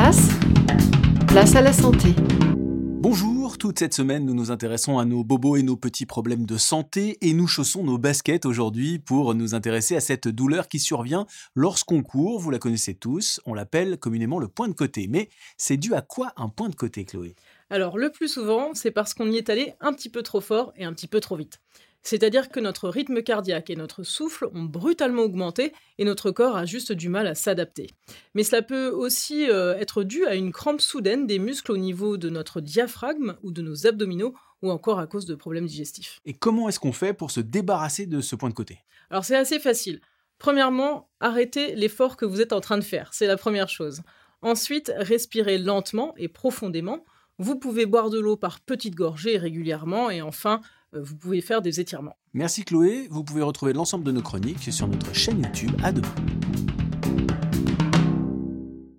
place, place à la santé. Bonjour, toute cette semaine nous nous intéressons à nos bobos et nos petits problèmes de santé et nous chaussons nos baskets aujourd'hui pour nous intéresser à cette douleur qui survient lorsqu'on court, vous la connaissez tous, on l'appelle communément le point de côté. Mais c'est dû à quoi un point de côté Chloé? Alors le plus souvent, c'est parce qu'on y est allé un petit peu trop fort et un petit peu trop vite. C'est-à-dire que notre rythme cardiaque et notre souffle ont brutalement augmenté et notre corps a juste du mal à s'adapter. Mais cela peut aussi euh, être dû à une crampe soudaine des muscles au niveau de notre diaphragme ou de nos abdominaux ou encore à cause de problèmes digestifs. Et comment est-ce qu'on fait pour se débarrasser de ce point de côté? Alors c'est assez facile. Premièrement, arrêtez l'effort que vous êtes en train de faire, c'est la première chose. Ensuite, respirez lentement et profondément. Vous pouvez boire de l'eau par petites gorgées régulièrement et enfin, vous pouvez faire des étirements. Merci Chloé, vous pouvez retrouver l'ensemble de nos chroniques sur notre chaîne YouTube. À demain.